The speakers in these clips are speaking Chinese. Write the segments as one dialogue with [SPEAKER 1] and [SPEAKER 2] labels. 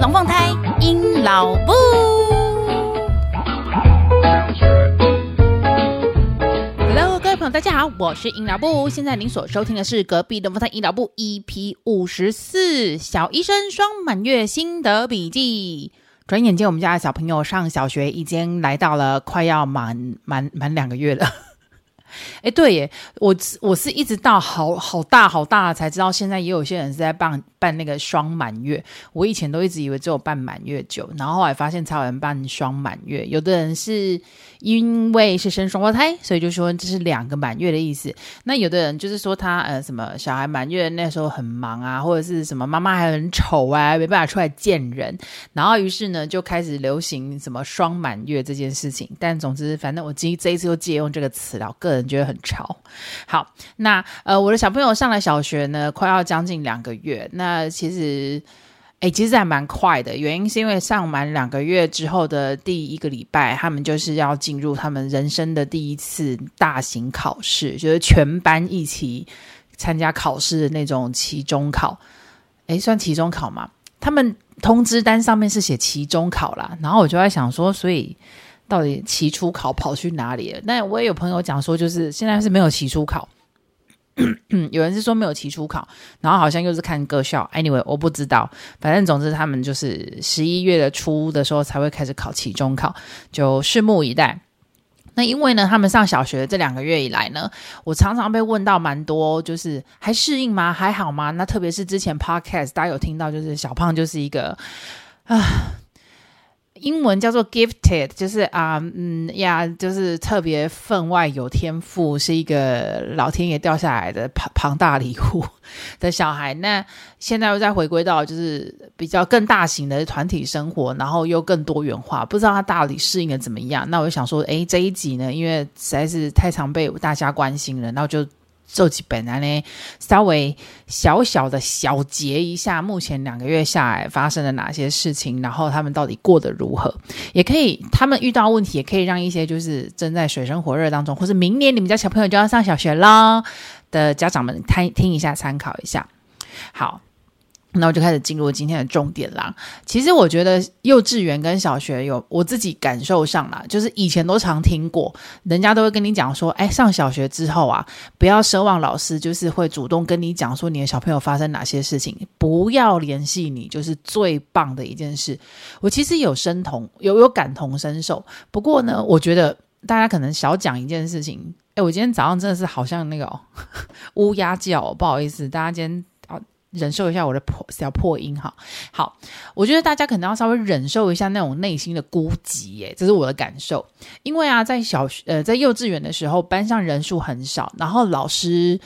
[SPEAKER 1] 龙凤胎阴老木。Hello，各位朋友，大家好，我是阴老木。现在您所收听的是隔壁龙凤胎阴老木 EP 五十四小医生双满月心得笔记。转眼间，我们家的小朋友上小学已经来到了快要满满满两个月了。哎，对耶，我我是一直到好好大好大才知道，现在也有些人是在办办那个双满月。我以前都一直以为只有办满月酒，然后后来发现才有人办双满月。有的人是因为是生双胞胎，所以就说这是两个满月的意思。那有的人就是说他呃什么小孩满月那时候很忙啊，或者是什么妈妈还很丑啊，没办法出来见人，然后于是呢就开始流行什么双满月这件事情。但总之，反正我今这一次又借用这个词了，个人。觉得很潮，好，那呃，我的小朋友上了小学呢，快要将近两个月。那其实，哎，其实还蛮快的。原因是因为上满两个月之后的第一个礼拜，他们就是要进入他们人生的第一次大型考试，就是全班一起参加考试的那种期中考。哎，算期中考吗？他们通知单上面是写期中考啦。然后我就在想说，所以。到底期初考跑去哪里了？那我也有朋友讲说，就是现在是没有期初考。有人是说没有期初考，然后好像又是看各校。Anyway，我不知道，反正总之他们就是十一月的初的时候才会开始考期中考，就拭目以待。那因为呢，他们上小学这两个月以来呢，我常常被问到蛮多，就是还适应吗？还好吗？那特别是之前 Podcast 大家有听到，就是小胖就是一个啊。英文叫做 gifted，就是啊，嗯呀，就是特别分外有天赋，是一个老天爷掉下来的 庞庞大礼物的小孩。那现在又再回归到就是比较更大型的团体生活，然后又更多元化，不知道他到底适应的怎么样。那我就想说，诶，这一集呢，因为实在是太常被大家关心了，然后就。这几本来呢，稍微小小的小结一下，目前两个月下来发生了哪些事情，然后他们到底过得如何？也可以，他们遇到问题，也可以让一些就是正在水深火热当中，或是明年你们家小朋友就要上小学啦的家长们，听听一下，参考一下。好。那我就开始进入今天的重点啦。其实我觉得幼稚园跟小学有我自己感受上啦，就是以前都常听过，人家都会跟你讲说，哎，上小学之后啊，不要奢望老师就是会主动跟你讲说你的小朋友发生哪些事情，不要联系你，就是最棒的一件事。我其实有身同有有感同身受，不过呢，我觉得大家可能少讲一件事情。哎，我今天早上真的是好像那个，乌鸦叫，不好意思，大家今天。忍受一下我的破小破音哈，好，我觉得大家可能要稍微忍受一下那种内心的孤寂，耶，这是我的感受。因为啊，在小学呃，在幼稚园的时候，班上人数很少，然后老师。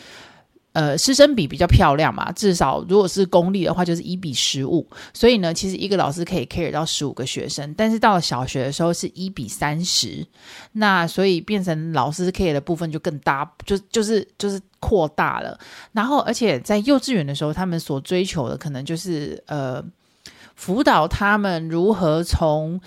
[SPEAKER 1] 呃，师生比比较漂亮嘛，至少如果是公立的话，就是一比十五。所以呢，其实一个老师可以 care 到十五个学生，但是到了小学的时候是一比三十，那所以变成老师 care 的部分就更大，就就是就是扩大了。然后，而且在幼稚园的时候，他们所追求的可能就是呃，辅导他们如何从。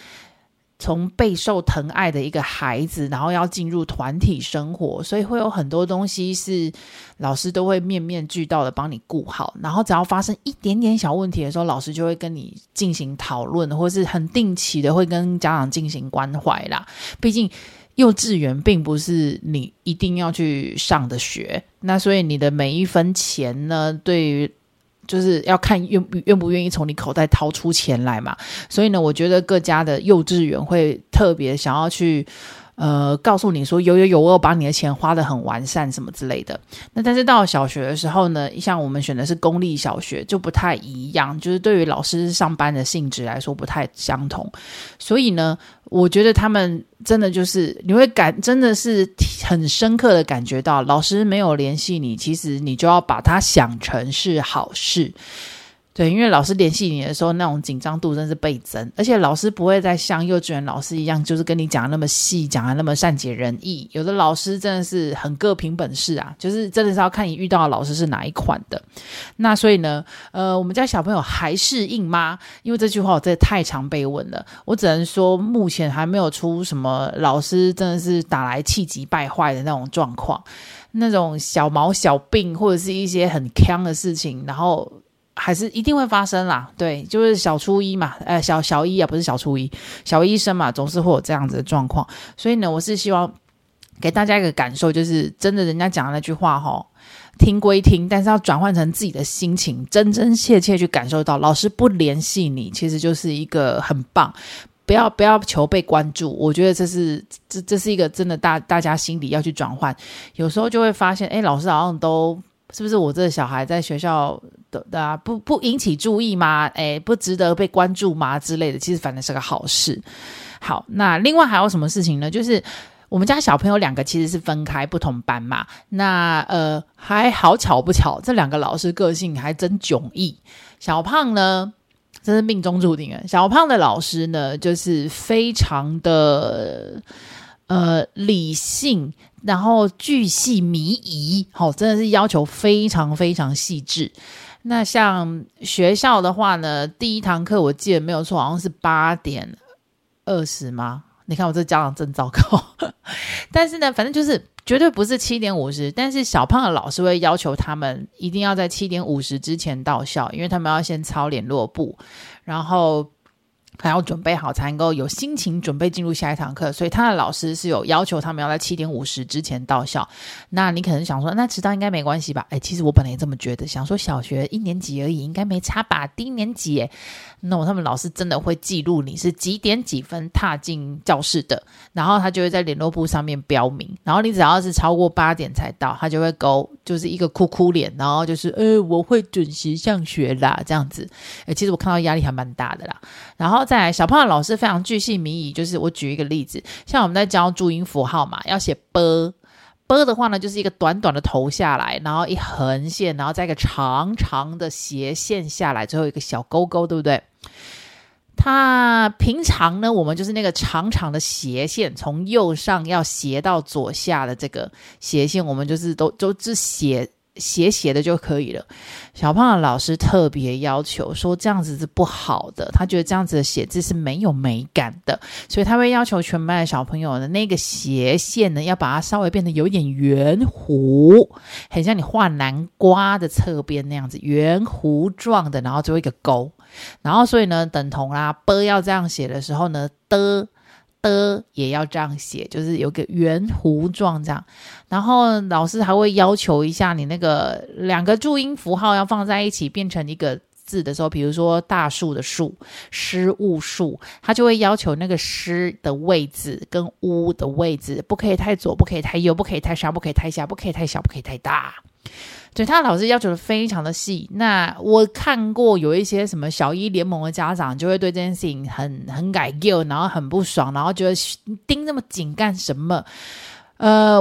[SPEAKER 1] 从备受疼爱的一个孩子，然后要进入团体生活，所以会有很多东西是老师都会面面俱到的帮你顾好。然后只要发生一点点小问题的时候，老师就会跟你进行讨论，或是很定期的会跟家长进行关怀啦。毕竟幼稚园并不是你一定要去上的学，那所以你的每一分钱呢，对于就是要看愿愿不愿意从你口袋掏出钱来嘛，所以呢，我觉得各家的幼稚园会特别想要去。呃，告诉你说有有有，我把你的钱花得很完善什么之类的。那但是到了小学的时候呢，像我们选的是公立小学，就不太一样，就是对于老师上班的性质来说不太相同。所以呢，我觉得他们真的就是你会感，真的是很深刻的感觉到，老师没有联系你，其实你就要把它想成是好事。对，因为老师联系你的时候，那种紧张度真是倍增，而且老师不会再像幼稚园老师一样，就是跟你讲的那么细，讲的那么善解人意。有的老师真的是很各凭本事啊，就是真的是要看你遇到的老师是哪一款的。那所以呢，呃，我们家小朋友还适应吗？因为这句话我真的太常被问了，我只能说目前还没有出什么老师真的是打来气急败坏的那种状况，那种小毛小病或者是一些很呛的事情，然后。还是一定会发生啦。对，就是小初一嘛，呃，小小一啊，不是小初一，小一生嘛，总是会有这样子的状况。所以呢，我是希望给大家一个感受，就是真的，人家讲的那句话哈，听归听，但是要转换成自己的心情，真真切切去感受到，老师不联系你，其实就是一个很棒。不要不要求被关注，我觉得这是这这是一个真的大大家心里要去转换。有时候就会发现，哎，老师好像都是不是我这小孩在学校的啊不不引起注意吗？哎，不值得被关注吗之类的？其实反正是个好事。好，那另外还有什么事情呢？就是我们家小朋友两个其实是分开不同班嘛。那呃还好巧不巧，这两个老师个性还真迥异。小胖呢，真是命中注定啊！小胖的老师呢，就是非常的呃理性，然后巨细靡遗，好、真的是要求非常非常细致。那像学校的话呢，第一堂课我记得没有错，好像是八点二十吗？你看我这家长真糟糕。但是呢，反正就是。绝对不是七点五十，但是小胖的老师会要求他们一定要在七点五十之前到校，因为他们要先抄联络簿，然后。还要准备好才能够有心情准备进入下一堂课，所以他的老师是有要求他们要在七点五十之前到校。那你可能想说，那迟到应该没关系吧？哎，其实我本来也这么觉得，想说小学一年级而已，应该没差吧？低年级诶，那我他们老师真的会记录你是几点几分踏进教室的，然后他就会在联络簿上面标明。然后你只要是超过八点才到，他就会勾，就是一个哭哭脸，然后就是呃，我会准时上学啦，这样子。哎，其实我看到压力还蛮大的啦。然后再来，小胖的老师非常巨细靡遗，就是我举一个例子，像我们在教注音符号嘛，要写 “b”，“b” 的话呢，就是一个短短的头下来，然后一横线，然后再一个长长的斜线下来，最后一个小勾勾，对不对？它平常呢，我们就是那个长长的斜线，从右上要斜到左下的这个斜线，我们就是都都是写。斜斜的就可以了。小胖的老师特别要求说，这样子是不好的，他觉得这样子的写字是没有美感的，所以他会要求全班的小朋友的那个斜线呢，要把它稍微变得有点圆弧，很像你画南瓜的侧边那样子，圆弧状的，然后最后一个勾，然后所以呢，等同啦，ㄅ 要这样写的时候呢，的。的也要这样写，就是有个圆弧状这样，然后老师还会要求一下你那个两个注音符号要放在一起变成一个字的时候，比如说大树的树，失误树，他就会要求那个失的位置跟乌的位置不可以太左，不可以太右，不可以太上，不可以太下，不可以太小，不可以太大。对他老师要求的非常的细。那我看过有一些什么小一联盟的家长，就会对这件事情很很改旧，然后很不爽，然后觉得盯那么紧干什么？呃，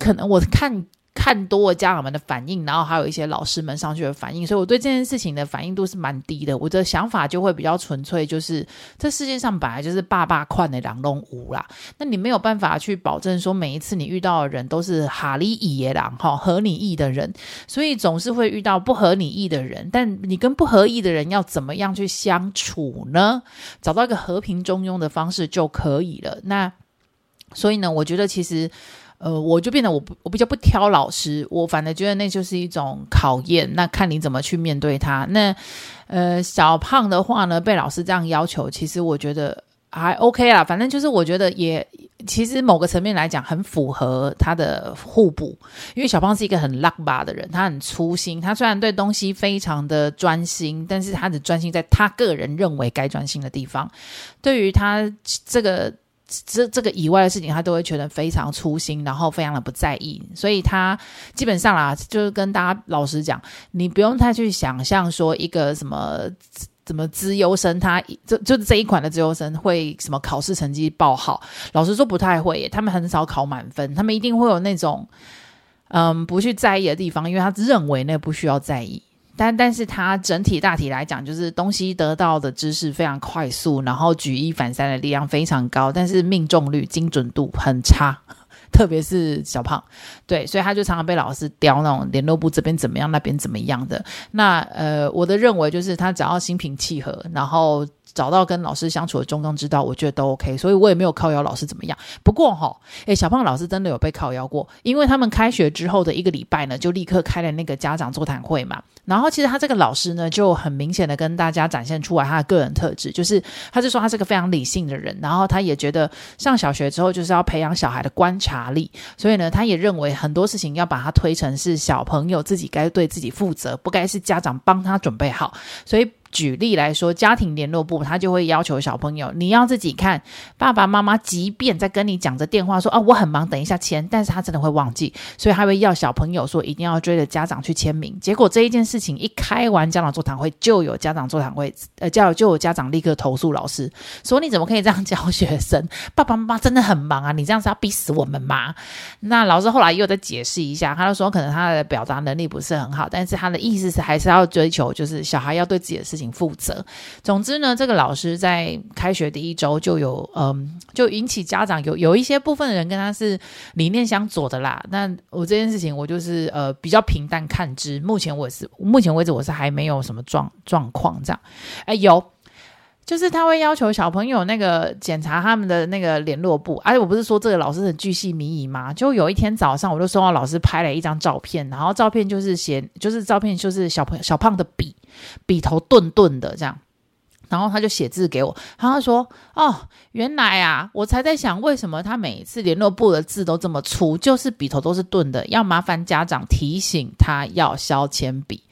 [SPEAKER 1] 可能我看。看多了家长们的反应，然后还有一些老师们上去的反应，所以我对这件事情的反应度是蛮低的。我的想法就会比较纯粹，就是这世界上本来就是爸爸宽的狼龙无啦。那你没有办法去保证说每一次你遇到的人都是哈利伊耶郎哈合你意的人，所以总是会遇到不合你意的人。但你跟不合意的人要怎么样去相处呢？找到一个和平中庸的方式就可以了。那所以呢，我觉得其实。呃，我就变得我不我比较不挑老师，我反而觉得那就是一种考验，那看你怎么去面对他。那呃，小胖的话呢，被老师这样要求，其实我觉得还 OK 啦。反正就是我觉得也其实某个层面来讲，很符合他的互补。因为小胖是一个很拉吧的人，他很粗心，他虽然对东西非常的专心，但是他只专心在他个人认为该专心的地方。对于他这个。这这个以外的事情，他都会觉得非常粗心，然后非常的不在意，所以他基本上啦，就是跟大家老实讲，你不用太去想象说一个什么怎么资优生，他就就是这一款的资优生会什么考试成绩爆好，老实说不太会，他们很少考满分，他们一定会有那种嗯不去在意的地方，因为他认为那不需要在意。但但是它整体大体来讲，就是东西得到的知识非常快速，然后举一反三的力量非常高，但是命中率、精准度很差，特别是小胖，对，所以他就常常被老师刁那种联络部这边怎么样，那边怎么样的。那呃，我的认为就是他只要心平气和，然后找到跟老师相处的中庸之道，我觉得都 OK，所以我也没有靠腰老师怎么样。不过哈，诶，小胖老师真的有被靠腰过，因为他们开学之后的一个礼拜呢，就立刻开了那个家长座谈会嘛。然后其实他这个老师呢，就很明显的跟大家展现出来他的个人特质，就是他就说他是个非常理性的人，然后他也觉得上小学之后就是要培养小孩的观察力，所以呢，他也认为很多事情要把它推成是小朋友自己该对自己负责，不该是家长帮他准备好，所以。举例来说，家庭联络部他就会要求小朋友，你要自己看爸爸妈妈，即便在跟你讲着电话说啊，我很忙，等一下签，但是他真的会忘记，所以他会要小朋友说一定要追着家长去签名。结果这一件事情一开完家长座谈会，就有家长座谈会，呃，叫就有家长立刻投诉老师，说你怎么可以这样教学生？爸爸妈妈真的很忙啊，你这样是要逼死我们吗？那老师后来又再解释一下，他就说可能他的表达能力不是很好，但是他的意思是还是要追求，就是小孩要对自己的事情。负责。总之呢，这个老师在开学第一周就有，嗯，就引起家长有有一些部分的人跟他是理念相左的啦。那我这件事情，我就是呃比较平淡看之。目前我是目前为止我是还没有什么状状况这样。哎，有，就是他会要求小朋友那个检查他们的那个联络簿。而且我不是说这个老师很巨细靡遗吗？就有一天早上，我就收到老师拍了一张照片，然后照片就是写，就是照片就是小朋友小胖的笔。笔头钝钝的这样，然后他就写字给我，然后他说：“哦，原来啊，我才在想为什么他每一次联络簿的字都这么粗，就是笔头都是钝的，要麻烦家长提醒他要削铅笔。”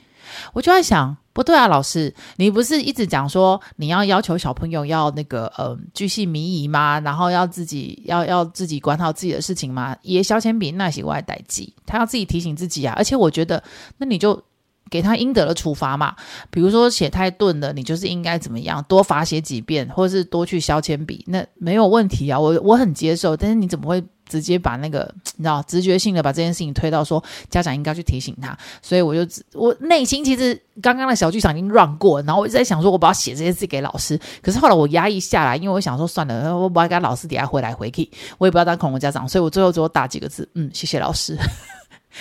[SPEAKER 1] 我就在想，不对啊，老师，你不是一直讲说你要要求小朋友要那个呃巨细靡遗吗？然后要自己要要自己管好自己的事情吗？也削铅笔那是我代记，他要自己提醒自己啊。而且我觉得，那你就。给他应得的处罚嘛，比如说写太钝了，你就是应该怎么样，多罚写几遍，或者是多去削铅笔，那没有问题啊，我我很接受。但是你怎么会直接把那个你知道直觉性的把这件事情推到说家长应该去提醒他？所以我就我内心其实刚刚的小剧场已经 run 过，然后我一直在想说，我不要写这些字给老师。可是后来我压抑下来，因为我想说算了，我不要跟老师底下回来回去，我也不要当恐龙家长，所以我最后最后打几个字，嗯，谢谢老师。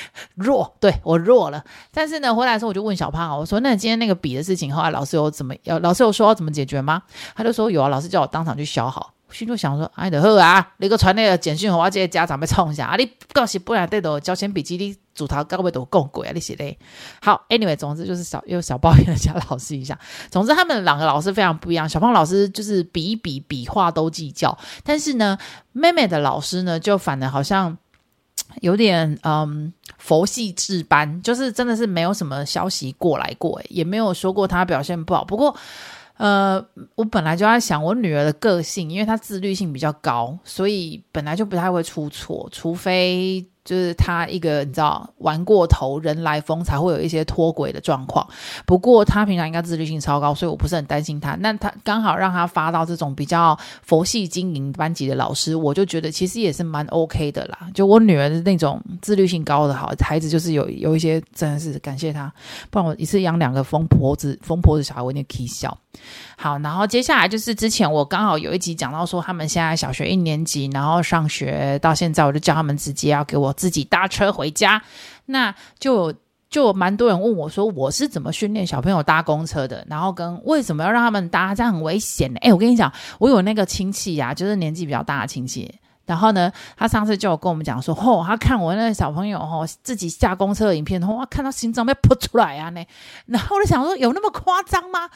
[SPEAKER 1] 弱，对，我弱了，但是呢，回来的时候我就问小胖，我说：“那今天那个笔的事情，后来老师有怎么要？老师有说要怎么解决吗？”他就说：“有啊，老师叫我当场去削好。”心就想说：“哎的呵啊，那个传那个简讯，我这些家长被冲一下啊！你告诉不然对的，交钱笔记你组头高位都够鬼啊！你写的。好，anyway，总之就是小又小抱怨了家老师一下。总之他们两个老师非常不一样，小胖老师就是笔一笔笔画都计较，但是呢，妹妹的老师呢就反而好像。有点嗯，佛系制班，就是真的是没有什么消息过来过，也没有说过他表现不好。不过，呃，我本来就在想，我女儿的个性，因为她自律性比较高，所以本来就不太会出错，除非。就是他一个你知道玩过头，人来疯才会有一些脱轨的状况。不过他平常应该自律性超高，所以我不是很担心他。那他刚好让他发到这种比较佛系经营班级的老师，我就觉得其实也是蛮 OK 的啦。就我女儿那种自律性高的好孩子，就是有有一些真的是感谢他，不然我一次养两个疯婆子疯婆子小孩，我有点气笑。好，然后接下来就是之前我刚好有一集讲到说，他们现在小学一年级，然后上学到现在，我就叫他们直接要给我自己搭车回家。那就就蛮多人问我说，我是怎么训练小朋友搭公车的？然后跟为什么要让他们搭？这样很危险呢？诶，我跟你讲，我有那个亲戚呀、就是年纪比较大的亲戚。然后呢，他上次就有跟我们讲说，哦，他看我那个小朋友哦，自己下公车的影片，哇，看到心脏被扑出来啊呢。然后我就想说，有那么夸张吗？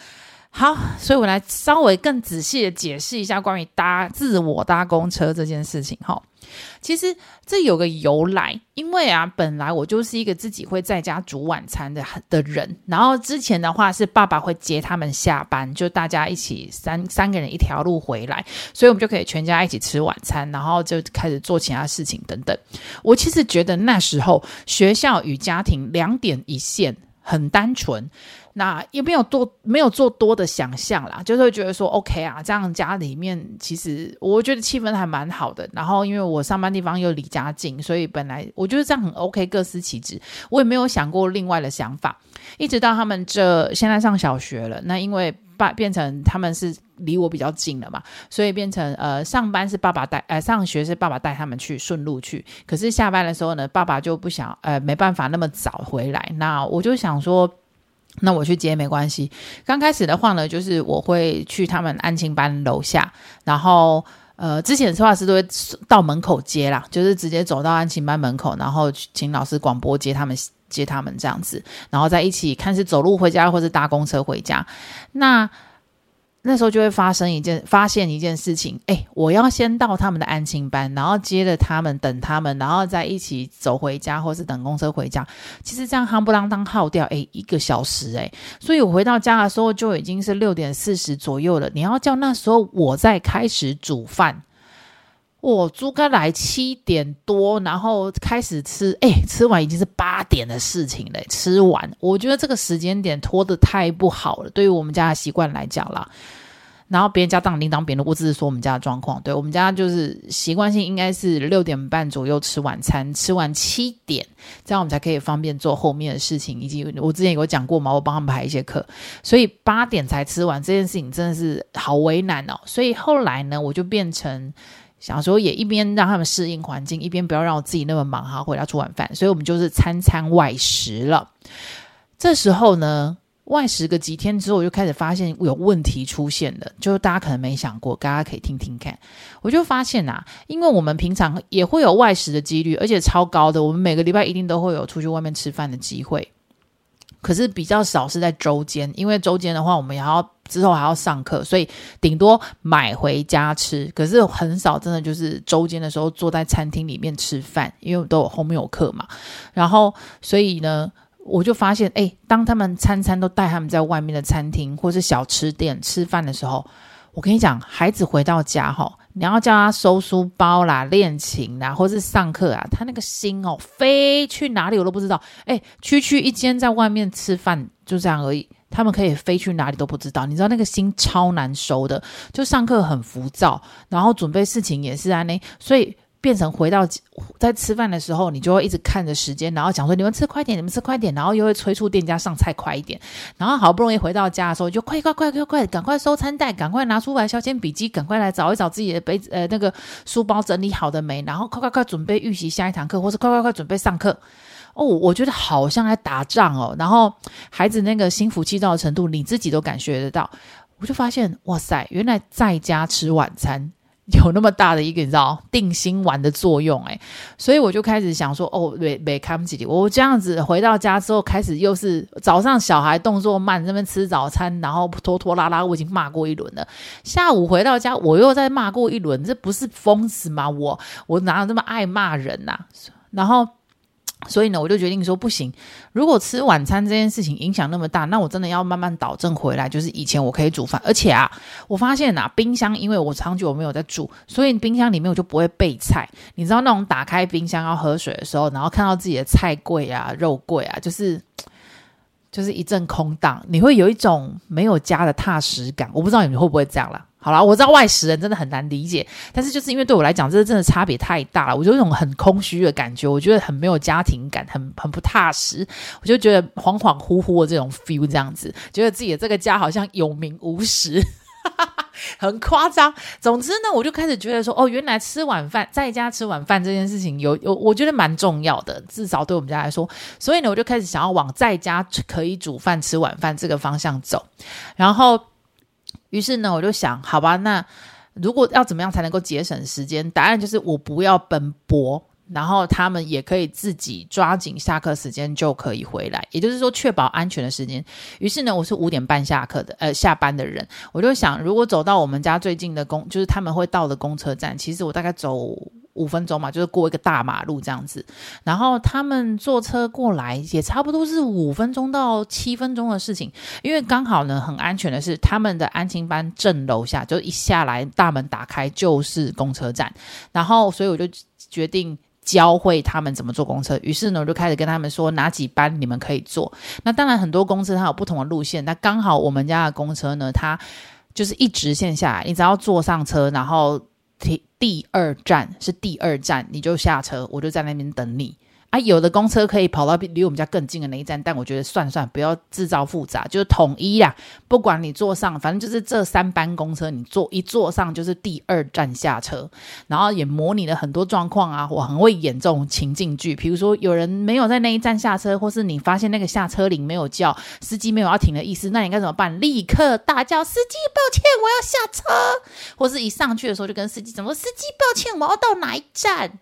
[SPEAKER 1] 好，所以我来稍微更仔细的解释一下关于搭自我搭公车这件事情哈。其实这有个由来，因为啊，本来我就是一个自己会在家煮晚餐的的人，然后之前的话是爸爸会接他们下班，就大家一起三三个人一条路回来，所以我们就可以全家一起吃晚餐，然后就开始做其他事情等等。我其实觉得那时候学校与家庭两点一线，很单纯。那也没有多没有做多的想象啦，就是会觉得说 OK 啊，这样家里面其实我觉得气氛还蛮好的。然后因为我上班地方又离家近，所以本来我觉得这样很 OK，各司其职。我也没有想过另外的想法，一直到他们这现在上小学了。那因为爸变成他们是离我比较近了嘛，所以变成呃上班是爸爸带，呃上学是爸爸带他们去顺路去。可是下班的时候呢，爸爸就不想呃没办法那么早回来。那我就想说。那我去接没关系。刚开始的话呢，就是我会去他们安亲班楼下，然后呃，之前策划师都会到门口接啦，就是直接走到安亲班门口，然后请老师广播接他们接他们这样子，然后再一起看是走路回家或是搭公车回家。那那时候就会发生一件，发现一件事情，哎，我要先到他们的安亲班，然后接着他们，等他们，然后再一起走回家，或是等公车回家。其实这样夯不啷当耗掉，哎，一个小时，哎，所以我回到家的时候就已经是六点四十左右了。你要叫那时候我再开始煮饭。我猪肝来七点多，然后开始吃，哎，吃完已经是八点的事情嘞。吃完，我觉得这个时间点拖得太不好了，对于我们家的习惯来讲啦。然后别人家当叮当别人，我只是说我们家的状况。对，我们家就是习惯性应该是六点半左右吃晚餐，吃完七点，这样我们才可以方便做后面的事情。以及我之前有讲过嘛，我帮他们排一些课，所以八点才吃完这件事情真的是好为难哦。所以后来呢，我就变成。想说也一边让他们适应环境，一边不要让我自己那么忙哈，回家煮晚饭，所以我们就是餐餐外食了。这时候呢，外食个几天之后，我就开始发现有问题出现了，就是大家可能没想过，大家可以听听看。我就发现啊，因为我们平常也会有外食的几率，而且超高的，我们每个礼拜一定都会有出去外面吃饭的机会。可是比较少是在周间，因为周间的话，我们也要之后还要上课，所以顶多买回家吃。可是很少真的就是周间的时候坐在餐厅里面吃饭，因为都有后面有课嘛。然后所以呢，我就发现，哎，当他们餐餐都带他们在外面的餐厅或是小吃店吃饭的时候，我跟你讲，孩子回到家哈。你要叫他收书包啦、练琴啦，或是上课啊，他那个心哦，飞去哪里我都不知道。诶，区区一间在外面吃饭就这样而已，他们可以飞去哪里都不知道。你知道那个心超难收的，就上课很浮躁，然后准备事情也是啊那，所以。变成回到在吃饭的时候，你就会一直看着时间，然后讲说你们吃快点，你们吃快点，然后又会催促店家上菜快一点，然后好不容易回到家的时候，就快快快快快，赶快收餐袋，赶快拿出来削铅笔机，赶快来找一找自己的杯子呃那个书包整理好的没，然后快快快准备预习下一堂课，或是快快快准备上课。哦，我觉得好像在打仗哦，然后孩子那个心浮气躁的程度，你自己都感觉得到。我就发现，哇塞，原来在家吃晚餐。有那么大的一个你知道定心丸的作用诶，所以我就开始想说哦，没没看不起我这样子回到家之后，开始又是早上小孩动作慢，这边吃早餐，然后拖拖拉拉，我已经骂过一轮了。下午回到家，我又再骂过一轮，这不是疯子吗？我我哪有那么爱骂人呐、啊？然后。所以呢，我就决定说不行。如果吃晚餐这件事情影响那么大，那我真的要慢慢导正回来。就是以前我可以煮饭，而且啊，我发现啊，冰箱因为我长久没有在煮，所以冰箱里面我就不会备菜。你知道那种打开冰箱要喝水的时候，然后看到自己的菜柜啊、肉柜啊，就是就是一阵空荡，你会有一种没有家的踏实感。我不知道你们会不会这样啦。好啦，我知道外食人真的很难理解，但是就是因为对我来讲，这真的差别太大了，我就有种很空虚的感觉，我觉得很没有家庭感，很很不踏实，我就觉得恍恍惚惚的这种 feel，这样子，觉得自己的这个家好像有名无实，很夸张。总之呢，我就开始觉得说，哦，原来吃晚饭在家吃晚饭这件事情有有，我觉得蛮重要的，至少对我们家来说。所以呢，我就开始想要往在家可以煮饭吃晚饭这个方向走，然后。于是呢，我就想，好吧，那如果要怎么样才能够节省时间？答案就是我不要奔波，然后他们也可以自己抓紧下课时间就可以回来，也就是说确保安全的时间。于是呢，我是五点半下课的，呃，下班的人，我就想，如果走到我们家最近的公，就是他们会到的公车站，其实我大概走。五分钟嘛，就是过一个大马路这样子，然后他们坐车过来也差不多是五分钟到七分钟的事情，因为刚好呢很安全的是他们的安亲班正楼下，就一下来大门打开就是公车站，然后所以我就决定教会他们怎么坐公车，于是呢我就开始跟他们说哪几班你们可以坐，那当然很多公车它有不同的路线，那刚好我们家的公车呢它就是一直线下来，你只要坐上车，然后。第第二站是第二站，你就下车，我就在那边等你。啊，有的公车可以跑到离我们家更近的那一站，但我觉得算算，不要制造复杂，就是统一啦。不管你坐上，反正就是这三班公车，你坐一坐上就是第二站下车，然后也模拟了很多状况啊。我很会演这种情境剧，比如说有人没有在那一站下车，或是你发现那个下车铃没有叫，司机没有要停的意思，那你该怎么办？立刻大叫：“司机，抱歉，我要下车。”或是一上去的时候就跟司机讲说：“司机，抱歉，我要到哪一站？”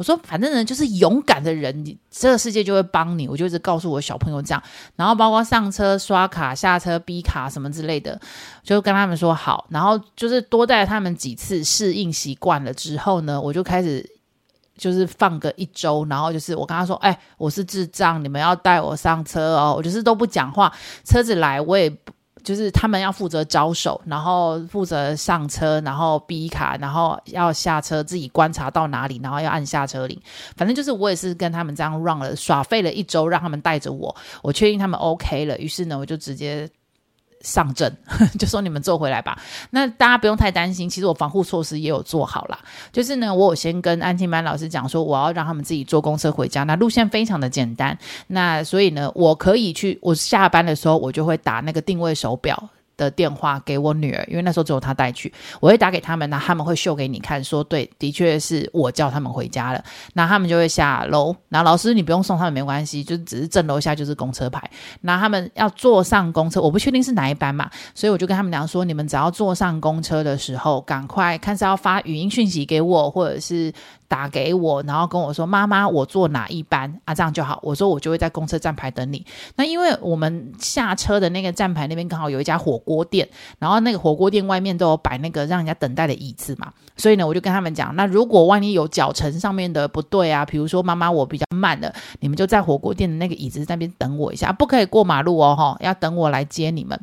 [SPEAKER 1] 我说，反正呢，就是勇敢的人，你这个世界就会帮你。我就一直告诉我小朋友这样，然后包括上车、刷卡、下车、逼卡什么之类的，就跟他们说好。然后就是多带他们几次，适应习惯了之后呢，我就开始就是放个一周，然后就是我跟他说，哎，我是智障，你们要带我上车哦。我就是都不讲话，车子来我也。就是他们要负责招手，然后负责上车，然后 B 卡，然后要下车，自己观察到哪里，然后要按下车铃。反正就是我也是跟他们这样 run 了，耍废了一周，让他们带着我，我确定他们 OK 了，于是呢，我就直接。上阵 就说你们坐回来吧，那大家不用太担心。其实我防护措施也有做好啦，就是呢，我有先跟安庆班老师讲说，我要让他们自己坐公车回家。那路线非常的简单，那所以呢，我可以去，我下班的时候我就会打那个定位手表。的电话给我女儿，因为那时候只有她带去，我会打给他们，那他们会秀给你看，说对，的确是我叫他们回家了，那他们就会下楼，那老师你不用送他们没关系，就只是正楼下就是公车牌，那他们要坐上公车，我不确定是哪一班嘛，所以我就跟他们讲说，你们只要坐上公车的时候，赶快看是要发语音讯息给我，或者是。打给我，然后跟我说：“妈妈，我坐哪一班啊？这样就好。”我说：“我就会在公车站牌等你。”那因为我们下车的那个站牌那边刚好有一家火锅店，然后那个火锅店外面都有摆那个让人家等待的椅子嘛，所以呢，我就跟他们讲：“那如果万一有脚程上面的不对啊，比如说妈妈我比较慢了，你们就在火锅店的那个椅子那边等我一下，不可以过马路哦，哈，要等我来接你们。”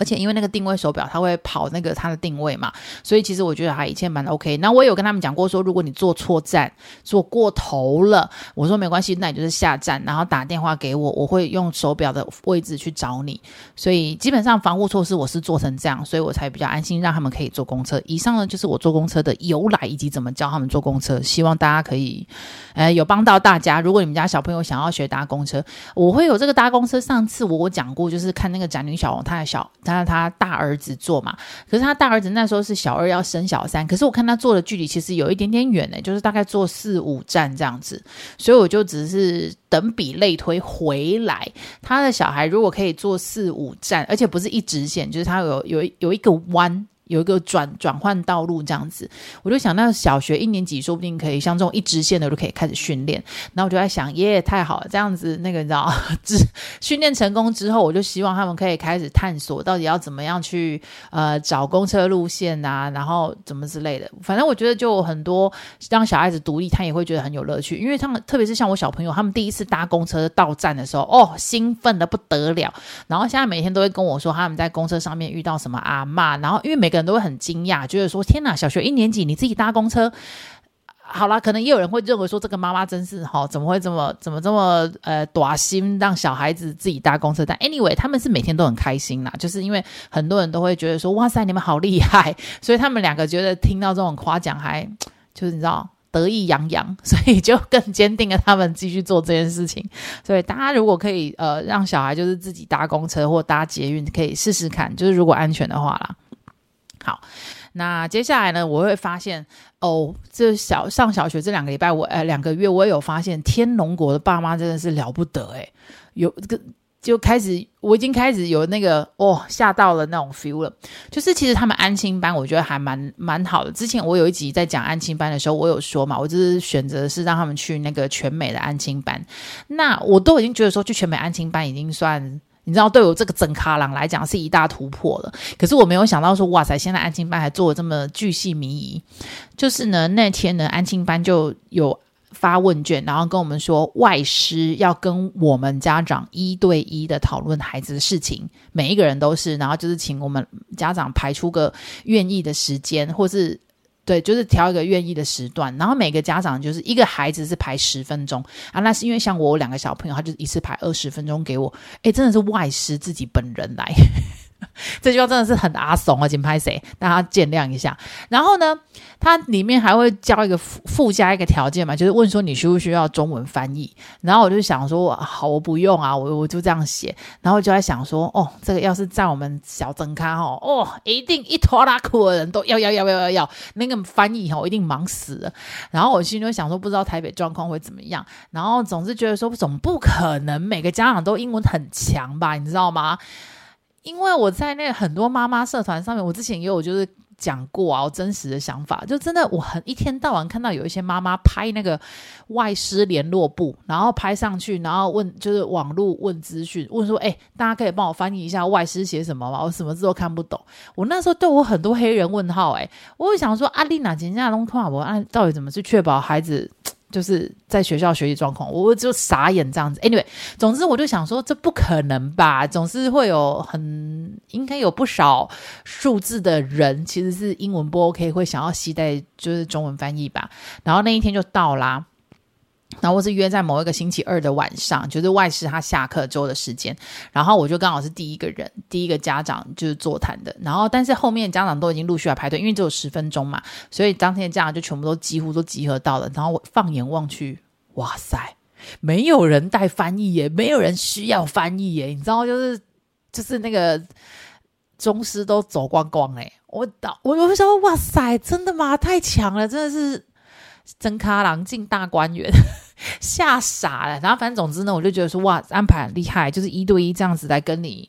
[SPEAKER 1] 而且因为那个定位手表，它会跑那个它的定位嘛，所以其实我觉得还一切蛮 OK。那我有跟他们讲过说，如果你坐错站，坐过头了，我说没关系，那你就是下站，然后打电话给我，我会用手表的位置去找你。所以基本上防护措施我是做成这样，所以我才比较安心让他们可以坐公车。以上呢就是我坐公车的由来以及怎么教他们坐公车，希望大家可以，呃，有帮到大家。如果你们家小朋友想要学搭公车，我会有这个搭公车。上次我我讲过，就是看那个宅女小红，她的小。他他大儿子坐嘛，可是他大儿子那时候是小二要生小三，可是我看他坐的距离其实有一点点远呢，就是大概坐四五站这样子，所以我就只是等比类推回来，他的小孩如果可以坐四五站，而且不是一直线，就是他有有有一个弯。有一个转转换道路这样子，我就想，那小学一年级说不定可以像这种一直线的就可以开始训练。然后我就在想，耶，太好了，这样子那个你知道，训练成功之后，我就希望他们可以开始探索到底要怎么样去呃找公车路线啊，然后怎么之类的。反正我觉得就很多让小孩子独立，他也会觉得很有乐趣，因为他们特别是像我小朋友，他们第一次搭公车到站的时候，哦，兴奋的不得了。然后现在每天都会跟我说他们在公车上面遇到什么阿嬷，然后因为每个人都很惊讶，觉得说：“天哪，小学一年级你自己搭公车，好啦，可能也有人会认为说这个妈妈真是哈，怎么会这么怎么这么呃短心，让小孩子自己搭公车？但 anyway，他们是每天都很开心啦，就是因为很多人都会觉得说：哇塞，你们好厉害！所以他们两个觉得听到这种夸奖，还就是你知道得意洋洋，所以就更坚定了他们继续做这件事情。所以大家如果可以呃让小孩就是自己搭公车或搭捷运，可以试试看，就是如果安全的话啦。”好，那接下来呢，我会发现哦，这小上小学这两个礼拜，我呃两个月，我也有发现天龙国的爸妈真的是了不得诶，有这个就开始，我已经开始有那个哦吓到了那种 feel 了。就是其实他们安亲班，我觉得还蛮蛮好的。之前我有一集在讲安亲班的时候，我有说嘛，我就是选择是让他们去那个全美的安亲班。那我都已经觉得说去全美安亲班已经算。你知道，对我这个整卡郎来讲是一大突破了。可是我没有想到说，哇塞，现在安亲班还做的这么巨细靡遗。就是呢，那天呢，安亲班就有发问卷，然后跟我们说，外师要跟我们家长一对一的讨论孩子的事情，每一个人都是，然后就是请我们家长排出个愿意的时间，或是。对，就是调一个愿意的时段，然后每个家长就是一个孩子是排十分钟啊，那是因为像我两个小朋友，他就一次排二十分钟给我，哎，真的是外师自己本人来。这句话真的是很阿怂啊，紧拍谁？大家见谅一下。然后呢，它里面还会教一个附加一个条件嘛，就是问说你需不需要中文翻译？然后我就想说，好，我不用啊，我我就这样写。然后就在想说，哦，这个要是在我们小灯咖哦，哦，一定一拖拉库的人都要要要要要要那个翻译哈，我一定忙死了。然后我心里就想说，不知道台北状况会怎么样。然后总是觉得说，总不可能每个家长都英文很强吧，你知道吗？因为我在那很多妈妈社团上面，我之前也有就是讲过啊，我真实的想法，就真的我很一天到晚看到有一些妈妈拍那个外师联络簿，然后拍上去，然后问就是网络问资讯，问说，哎，大家可以帮我翻译一下外师写什么吗？我什么字都看不懂。我那时候对我很多黑人问号，哎，我会想说，阿丽娜今天弄通话，我按到底怎么去确保孩子？就是在学校学习状况，我就傻眼这样子。Anyway，总之我就想说，这不可能吧？总是会有很应该有不少数字的人，其实是英文不 OK，会想要携带就是中文翻译吧。然后那一天就到啦。然后我是约在某一个星期二的晚上，就是外师他下课之后的时间，然后我就刚好是第一个人，第一个家长就是座谈的。然后但是后面家长都已经陆续来排队，因为只有十分钟嘛，所以当天的家长就全部都几乎都集合到了。然后我放眼望去，哇塞，没有人带翻译耶，没有人需要翻译耶，你知道就是就是那个中师都走光光哎，我我我就说哇塞，真的吗？太强了，真的是。真咖郎进大观园，吓傻了。然后反正总之呢，我就觉得说哇，安排很厉害，就是一对一这样子来跟你。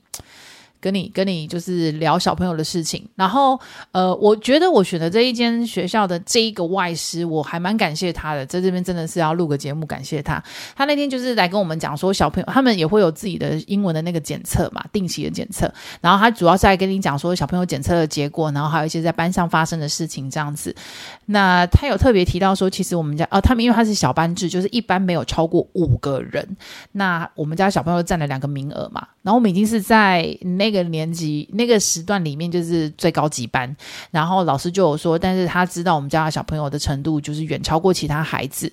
[SPEAKER 1] 跟你跟你就是聊小朋友的事情，然后呃，我觉得我选的这一间学校的这一个外师，我还蛮感谢他的，在这边真的是要录个节目感谢他。他那天就是来跟我们讲说，小朋友他们也会有自己的英文的那个检测嘛，定期的检测。然后他主要是来跟你讲说小朋友检测的结果，然后还有一些在班上发生的事情这样子。那他有特别提到说，其实我们家呃，他们因为他是小班制，就是一班没有超过五个人。那我们家小朋友占了两个名额嘛，然后我们已经是在那。那个年级那个时段里面就是最高级班，然后老师就有说，但是他知道我们家小朋友的程度就是远超过其他孩子，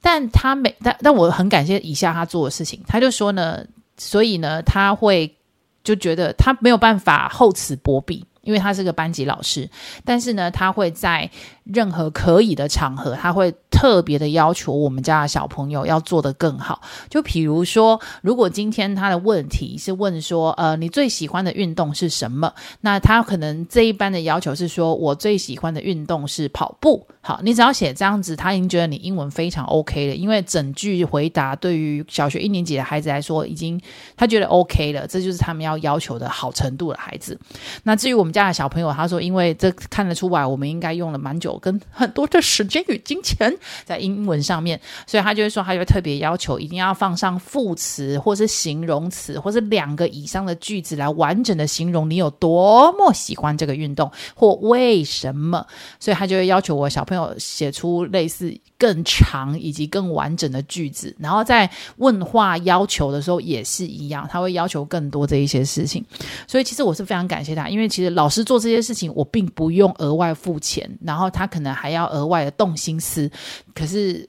[SPEAKER 1] 但他没但但我很感谢以下他做的事情，他就说呢，所以呢他会就觉得他没有办法厚此薄彼，因为他是个班级老师，但是呢他会在任何可以的场合，他会。特别的要求，我们家的小朋友要做得更好。就比如说，如果今天他的问题是问说，呃，你最喜欢的运动是什么？那他可能这一班的要求是说，我最喜欢的运动是跑步。好，你只要写这样子，他已经觉得你英文非常 OK 了。因为整句回答对于小学一年级的孩子来说，已经他觉得 OK 了。这就是他们要要求的好程度的孩子。那至于我们家的小朋友，他说，因为这看得出来，我们应该用了蛮久跟很多的时间与金钱。在英文上面，所以他就会说，他就特别要求一定要放上副词，或是形容词，或是两个以上的句子来完整的形容你有多么喜欢这个运动或为什么。所以他就会要求我小朋友写出类似更长以及更完整的句子。然后在问话要求的时候也是一样，他会要求更多这一些事情。所以其实我是非常感谢他，因为其实老师做这些事情，我并不用额外付钱，然后他他可能还要额外的动心思。可是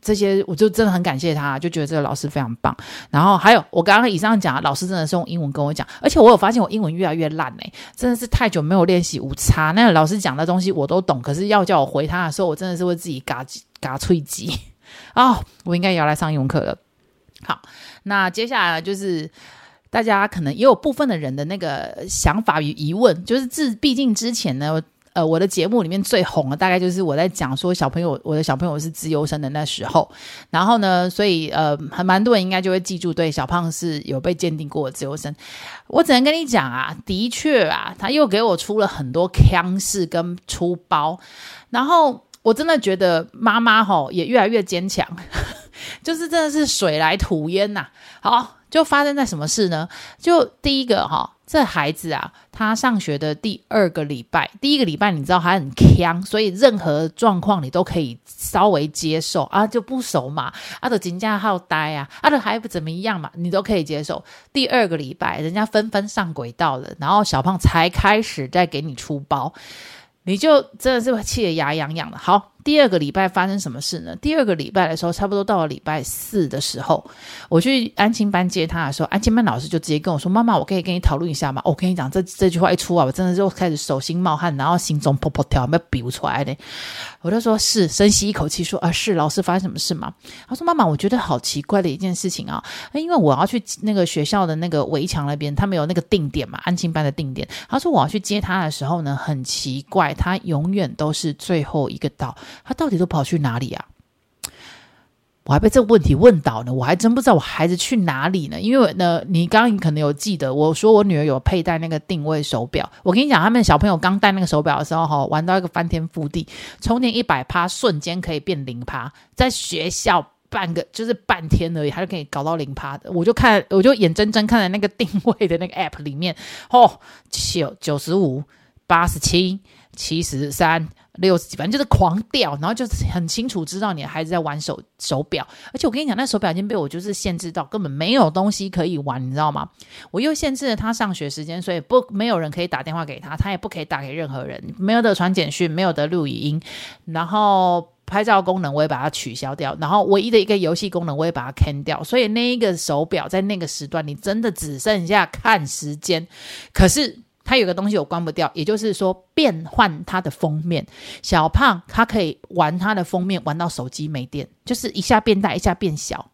[SPEAKER 1] 这些，我就真的很感谢他，就觉得这个老师非常棒。然后还有，我刚刚以上讲，老师真的是用英文跟我讲，而且我有发现我英文越来越烂哎，真的是太久没有练习，无差。那老师讲的东西我都懂，可是要叫我回他的时候，我真的是会自己嘎嘎脆机啊！我应该也要来上英文课了。好，那接下来就是大家可能也有部分的人的那个想法与疑问，就是自毕竟之前呢。呃，我的节目里面最红的大概就是我在讲说小朋友，我的小朋友是自由生的那时候，然后呢，所以呃，还蛮多人应该就会记住，对小胖是有被鉴定过的资优生。我只能跟你讲啊，的确啊，他又给我出了很多腔式跟出包，然后我真的觉得妈妈吼也越来越坚强，就是真的是水来土掩呐。好，就发生在什么事呢？就第一个哈。这孩子啊，他上学的第二个礼拜，第一个礼拜你知道他很锵，所以任何状况你都可以稍微接受啊，就不熟嘛，啊，的金家好呆啊，啊，的还不怎么样嘛，你都可以接受。第二个礼拜，人家纷纷上轨道了，然后小胖才开始在给你出包，你就真的是会气得牙痒痒的。好。第二个礼拜发生什么事呢？第二个礼拜的时候，差不多到了礼拜四的时候，我去安亲班接他的时候，安亲班老师就直接跟我说：“妈妈，我可以跟你讨论一下吗？”我跟你讲，这这句话一出啊，我真的就开始手心冒汗，然后心中噗噗跳，没有比不出来的。我就说是，深吸一口气说：“啊，是老师发生什么事吗？”他说：“妈妈，我觉得好奇怪的一件事情啊，因为我要去那个学校的那个围墙那边，他们有那个定点嘛，安亲班的定点。他说我要去接他的时候呢，很奇怪，他永远都是最后一个到，他到底都跑去哪里啊？”我还被这个问题问倒呢，我还真不知道我孩子去哪里呢。因为呢，你刚刚可能有记得我说我女儿有佩戴那个定位手表。我跟你讲，他们小朋友刚戴那个手表的时候，哈，玩到一个翻天覆地，充电一百趴，瞬间可以变零趴，在学校半个就是半天而已，他就可以搞到零趴的。我就看，我就眼睁睁看着那个定位的那个 app 里面，哦，九九十五、八十七、七十三。六十几，反正就是狂掉，然后就很清楚知道你的孩子在玩手手表，而且我跟你讲，那手表已经被我就是限制到根本没有东西可以玩，你知道吗？我又限制了他上学时间，所以不没有人可以打电话给他，他也不可以打给任何人，没有得传简讯，没有得录语音，然后拍照功能我也把它取消掉，然后唯一的一个游戏功能我也把它砍掉，所以那一个手表在那个时段你真的只剩下看时间，可是。它有个东西我关不掉，也就是说变换它的封面。小胖他可以玩他的封面，玩到手机没电，就是一下变大，一下变小，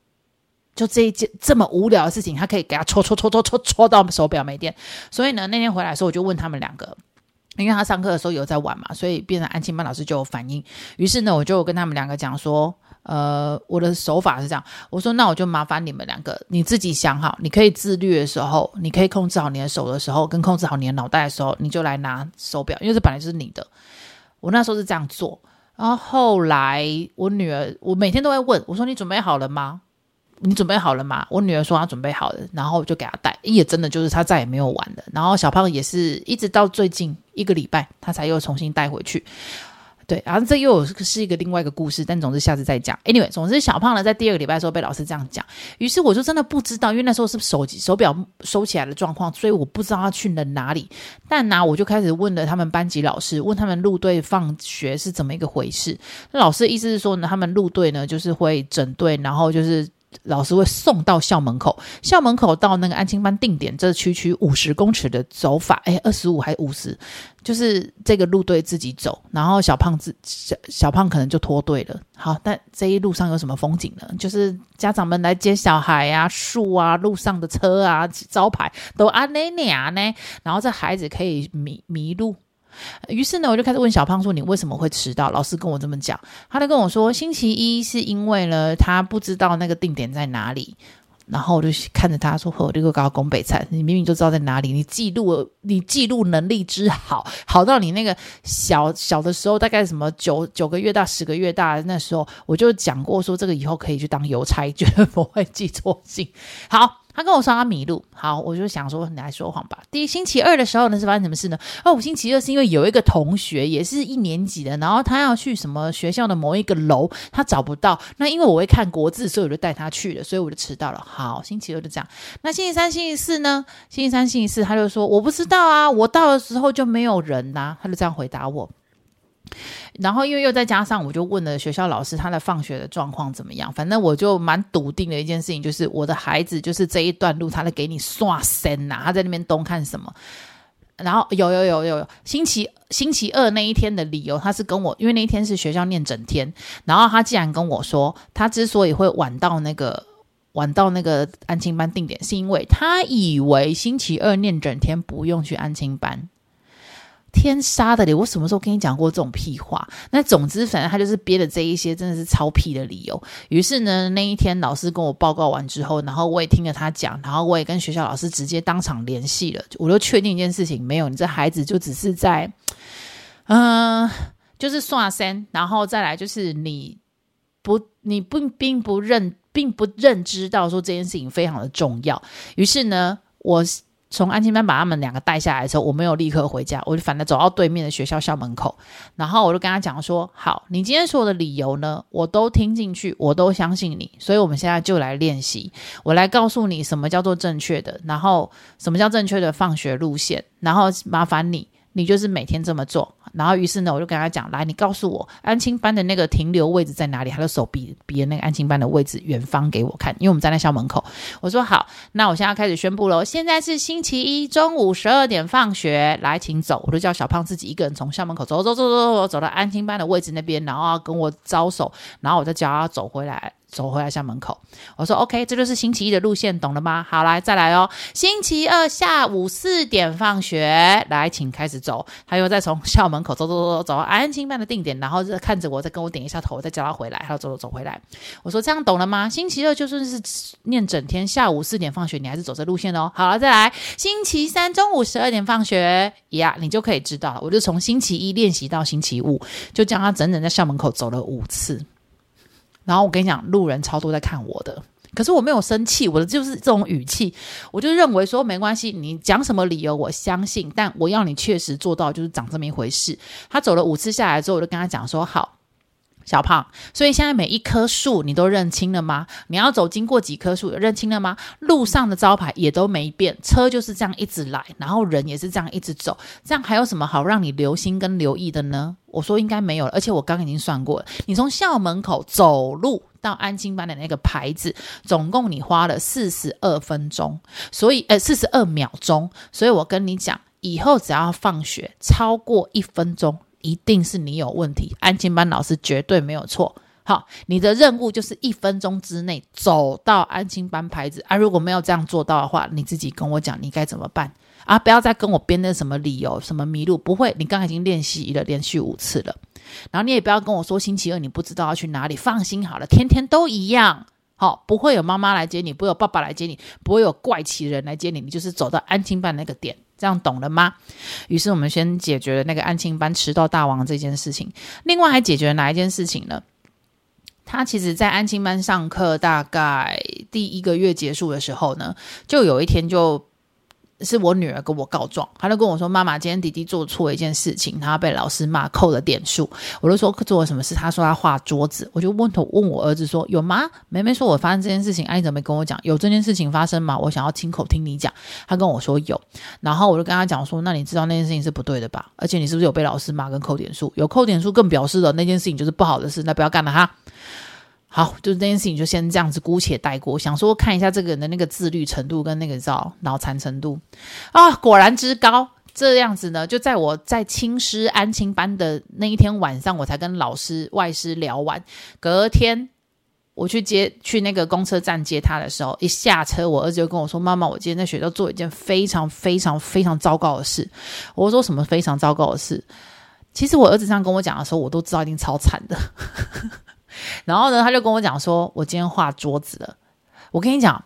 [SPEAKER 1] 就这一件这么无聊的事情，他可以给他戳戳戳戳戳戳到手表没电。所以呢，那天回来的时候，我就问他们两个，因为他上课的时候有在玩嘛，所以变成安亲班老师就有反应。于是呢，我就跟他们两个讲说。呃，我的手法是这样，我说那我就麻烦你们两个，你自己想好，你可以自律的时候，你可以控制好你的手的时候，跟控制好你的脑袋的时候，你就来拿手表，因为这本来就是你的。我那时候是这样做，然后后来我女儿，我每天都会问我说：“你准备好了吗？你准备好了吗？”我女儿说她准备好了，然后就给她戴，也真的就是她再也没有玩了。然后小胖也是一直到最近一个礼拜，她才又重新带回去。对，然后这又是一个另外一个故事，但总之下次再讲。Anyway，总之小胖呢，在第二个礼拜的时候被老师这样讲，于是我就真的不知道，因为那时候是手机手表收起来的状况，所以我不知道他去了哪里。但呢，我就开始问了他们班级老师，问他们路队放学是怎么一个回事。那老师的意思是说呢，他们路队呢就是会整队，然后就是。老师会送到校门口，校门口到那个安亲班定点这区区五十公尺的走法，哎，二十五还五十，就是这个路队自己走，然后小胖子小小胖可能就脱队了。好，但这一路上有什么风景呢？就是家长们来接小孩啊，树啊，路上的车啊，招牌都安那呀呢，然后这孩子可以迷迷路。于是呢，我就开始问小胖说：“你为什么会迟到？”老师跟我这么讲，他就跟我说：“星期一是因为呢，他不知道那个定点在哪里。”然后我就看着他说：“我这个搞拱北菜，你明明就知道在哪里，你记录，你记录能力之好，好到你那个小小的时候，大概什么九九个月大、十个月大那时候，我就讲过说，这个以后可以去当邮差，绝对不会记错信。”好。他跟我说他迷路，好，我就想说你来说谎吧。第一星期二的时候呢，是发生什么事呢？哦，星期二是因为有一个同学也是一年级的，然后他要去什么学校的某一个楼，他找不到。那因为我会看国字，所以我就带他去了，所以我就迟到了。好，星期二就这样。那星期三、星期四呢？星期三、星期四他就说我不知道啊，我到的时候就没有人呐、他就这样回答我。然后，因为又再加上，我就问了学校老师他的放学的状况怎么样。反正我就蛮笃定的一件事情，就是我的孩子就是这一段路，他在给你刷身呐，他在那边东看什么。然后有有有有有，星期星期二那一天的理由，他是跟我，因为那一天是学校念整天，然后他竟然跟我说，他之所以会晚到那个晚到那个安亲班定点，是因为他以为星期二念整天不用去安亲班。天杀的你！我什么时候跟你讲过这种屁话？那总之，反正他就是编的这一些，真的是超屁的理由。于是呢，那一天老师跟我报告完之后，然后我也听了他讲，然后我也跟学校老师直接当场联系了，我就确定一件事情：没有，你这孩子就只是在，嗯、就是刷身，然后再来就是你不，你不并不认，并不认知到说这件事情非常的重要。于是呢，我。从安亲班把他们两个带下来的时候，我没有立刻回家，我就反正走到对面的学校校门口，然后我就跟他讲说：“好，你今天所有的理由呢，我都听进去，我都相信你，所以我们现在就来练习，我来告诉你什么叫做正确的，然后什么叫正确的放学路线，然后麻烦你，你就是每天这么做。然后于是呢，我就跟他讲，来，你告诉我安亲班的那个停留位置在哪里？他的手比比的那个安亲班的位置远方给我看，因为我们站在校门口。我说好，那我现在开始宣布喽。现在是星期一中午十二点放学，来，请走。我就叫小胖自己一个人从校门口走走走走走走，到安亲班的位置那边，然后跟我招手，然后我再叫他走回来。走回来校门口，我说 OK，这就是星期一的路线，懂了吗？好，来再来哦。星期二下午四点放学，来，请开始走。他又再从校门口走走走走走到安亲班的定点，然后就看着我，再跟我点一下头，再叫他回来。他走走走回来。我说这样懂了吗？星期二就算是念整天，下午四点放学，你还是走这路线哦。好了，再来。星期三中午十二点放学，呀，你就可以知道了。我就从星期一练习到星期五，就将他整整在校门口走了五次。然后我跟你讲，路人超多在看我的，可是我没有生气，我的就是这种语气，我就认为说没关系，你讲什么理由我相信，但我要你确实做到，就是长这么一回事。他走了五次下来之后，我就跟他讲说好。小胖，所以现在每一棵树你都认清了吗？你要走经过几棵树，认清了吗？路上的招牌也都没变，车就是这样一直来，然后人也是这样一直走，这样还有什么好让你留心跟留意的呢？我说应该没有了，而且我刚刚已经算过了，你从校门口走路到安心班的那个牌子，总共你花了四十二分钟，所以呃四十二秒钟，所以我跟你讲，以后只要放学超过一分钟。一定是你有问题，安亲班老师绝对没有错。好，你的任务就是一分钟之内走到安亲班牌子啊！如果没有这样做到的话，你自己跟我讲，你该怎么办啊？不要再跟我编那什么理由，什么迷路，不会，你刚才已经练习了连续五次了。然后你也不要跟我说星期二你不知道要去哪里，放心好了，天天都一样。好，不会有妈妈来接你，不会有爸爸来接你，不会有怪奇人来接你，你就是走到安亲班那个点。这样懂了吗？于是我们先解决了那个安庆班迟到大王这件事情。另外还解决了哪一件事情呢？他其实，在安亲班上课，大概第一个月结束的时候呢，就有一天就。是我女儿跟我告状，她就跟我说：“妈妈，今天弟弟做错一件事情，他被老师骂，扣了点数。”我就说：“做了什么事？”他说：“他画桌子。”我就问头问我儿子说：“有吗？”妹妹说：“我发生这件事情，阿姨怎么没跟我讲？有这件事情发生吗？我想要亲口听你讲。”他跟我说有，然后我就跟他讲说：“那你知道那件事情是不对的吧？而且你是不是有被老师骂跟扣点数？有扣点数更表示了那件事情就是不好的事，那不要干了哈。”好，就是这件事情就先这样子姑且带过，想说看一下这个人的那个自律程度跟那个叫脑残程度啊，果然之高。这样子呢，就在我在青师安亲班的那一天晚上，我才跟老师外师聊完。隔天我去接去那个公车站接他的时候，一下车，我儿子就跟我说：“妈妈，我今天在学校做一件非常非常非常糟糕的事。”我说：“什么非常糟糕的事？”其实我儿子这样跟我讲的时候，我都知道一定超惨的。然后呢，他就跟我讲说：“我今天画桌子了。”我跟你讲，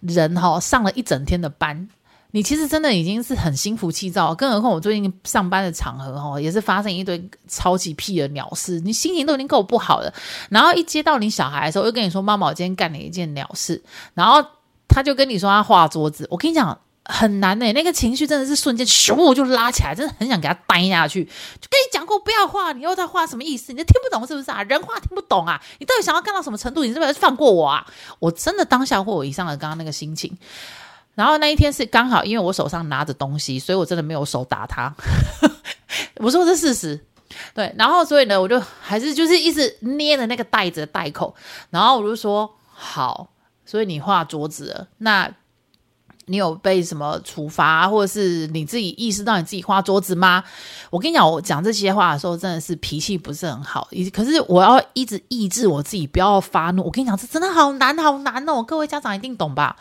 [SPEAKER 1] 人哈、哦、上了一整天的班，你其实真的已经是很心浮气躁。更何况我最近上班的场合、哦，也是发生一堆超级屁的鸟事，你心情都已经够不好了。然后一接到你小孩的时候，又跟你说：“妈妈，我今天干了一件鸟事。”然后他就跟你说他画桌子。我跟你讲。很难呢、那个情绪真的是瞬间咻就拉起来，真的很想给他呆下去。就跟你讲过不要画，你又在画什么意思？你都听不懂是不是啊？人话听不懂啊？你到底想要干到什么程度？你是不是放过我啊？我真的当下会有以上的刚刚那个心情。然后那一天是刚好，因为我手上拿着东西，所以我真的没有手打他。我说这是事实，对。然后所以呢，我就还是就是一直捏着那个袋子的袋口，然后我就说好，所以你画桌子，那。你有被什么处罚，或者是你自己意识到你自己画桌子吗？我跟你讲，我讲这些话的时候，真的是脾气不是很好。可是我要一直抑制我自己，不要发怒。我跟你讲，这真的好难，好难哦！各位家长一定懂吧？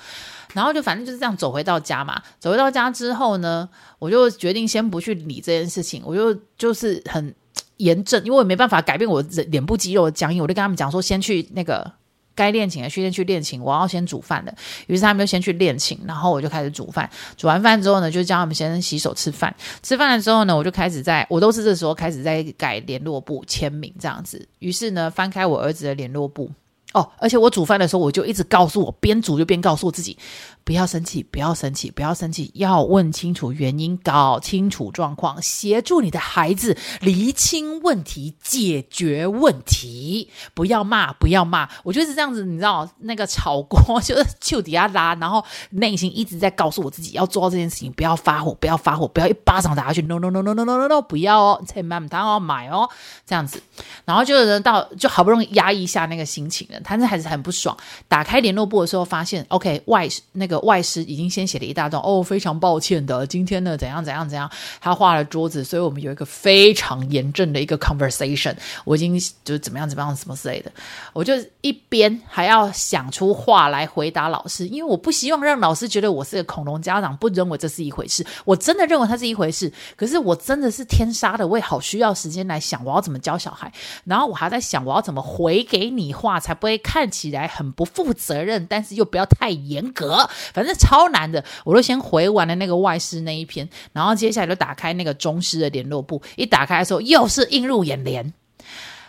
[SPEAKER 1] 然后就反正就是这样走回到家嘛。走回到家之后呢，我就决定先不去理这件事情。我就就是很严正，因为我没办法改变我脸部肌肉的僵硬。我就跟他们讲说，先去那个。该练琴的去练去练琴，我要先煮饭的。于是他们就先去练琴，然后我就开始煮饭。煮完饭之后呢，就叫他们先洗手吃饭。吃饭了之后呢，我就开始在，我都是这时候开始在改联络簿签名这样子。于是呢，翻开我儿子的联络簿。哦，而且我煮饭的时候，我就一直告诉我，边煮就边告诉我自己，不要生气，不要生气，不要生气，要问清楚原因，搞清楚状况，协助你的孩子厘清问题，解决问题。不要骂，不要骂。我觉得是这样子，你知道，那个炒锅就是就底下拉，然后内心一直在告诉我自己要做到这件事情，不要发火，不要发火，不要一巴掌打下去。No no no no no no no 不要哦，才买不到买哦，这样子。然后就到就好不容易压抑一下那个心情了，他那还是很不爽。打开联络簿的时候，发现 OK 外那个。外师已经先写了一大段哦，非常抱歉的，今天呢怎样怎样怎样，他画了桌子，所以我们有一个非常严正的一个 conversation。我已经就是怎么样怎么样什么之类的，我就一边还要想出话来回答老师，因为我不希望让老师觉得我是个恐龙家长，不认为这是一回事。我真的认为它是一回事，可是我真的是天杀的，我也好需要时间来想我要怎么教小孩，然后我还在想我要怎么回给你话，才不会看起来很不负责任，但是又不要太严格。反正超难的，我都先回完了那个外师那一篇，然后接下来就打开那个中师的联络簿，一打开的时候又是映入眼帘。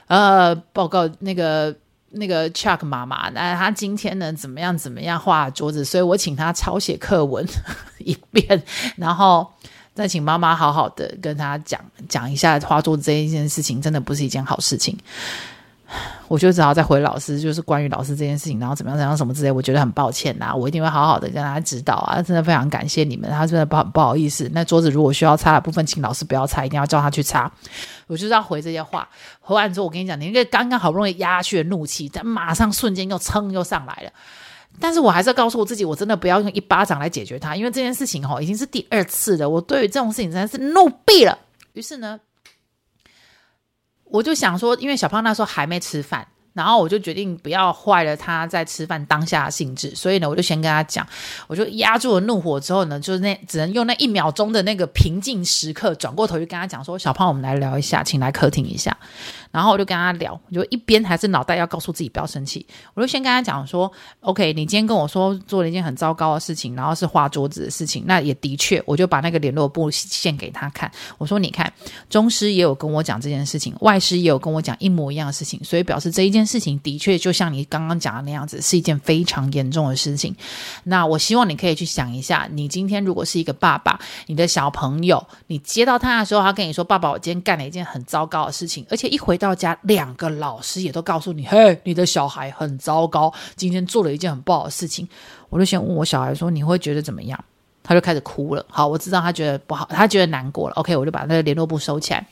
[SPEAKER 1] 呃，报告那个那个 Chuck 妈妈，那他今天呢怎么样怎么样画桌子，所以我请他抄写课文 一遍，然后再请妈妈好好的跟他讲讲一下画桌子这一件事情，真的不是一件好事情。我就只好再回老师，就是关于老师这件事情，然后怎么样怎么样什么之类，我觉得很抱歉呐、我一定会好好的跟他指导啊，真的非常感谢你们，他真的不不好意思。那桌子如果需要擦的部分，请老师不要擦，一定要叫他去擦。我就是要回这些话，回完之后我跟你讲，你那个刚刚好不容易压去怒气，但马上瞬间又蹭又上来了。但是我还是要告诉我自己，我真的不要用一巴掌来解决它，因为这件事情哦已经是第二次了，我对于这种事情真的是怒毙了。于是呢。我就想说，因为小胖那时候还没吃饭，然后我就决定不要坏了他在吃饭当下的兴致，所以呢，我就先跟他讲，我就压住了怒火之后呢，就是那只能用那一秒钟的那个平静时刻，转过头去跟他讲说：“小胖，我们来聊一下，请来客厅一下。”然后我就跟他聊，我就一边还是脑袋要告诉自己不要生气，我就先跟他讲说：“OK，你今天跟我说做了一件很糟糕的事情，然后是画桌子的事情，那也的确，我就把那个联络簿献给他看。我说：你看，中师也有跟我讲这件事情，外师也有跟我讲一模一样的事情，所以表示这一件事情的确就像你刚刚讲的那样子，是一件非常严重的事情。那我希望你可以去想一下，你今天如果是一个爸爸，你的小朋友，你接到他的时候，他跟你说：爸爸，我今天干了一件很糟糕的事情，而且一回到家，两个老师也都告诉你：“嘿，你的小孩很糟糕，今天做了一件很不好的事情。”我就先问我小孩说：“你会觉得怎么样？”他就开始哭了。好，我知道他觉得不好，他觉得难过了。OK，我就把那个联络簿收起来。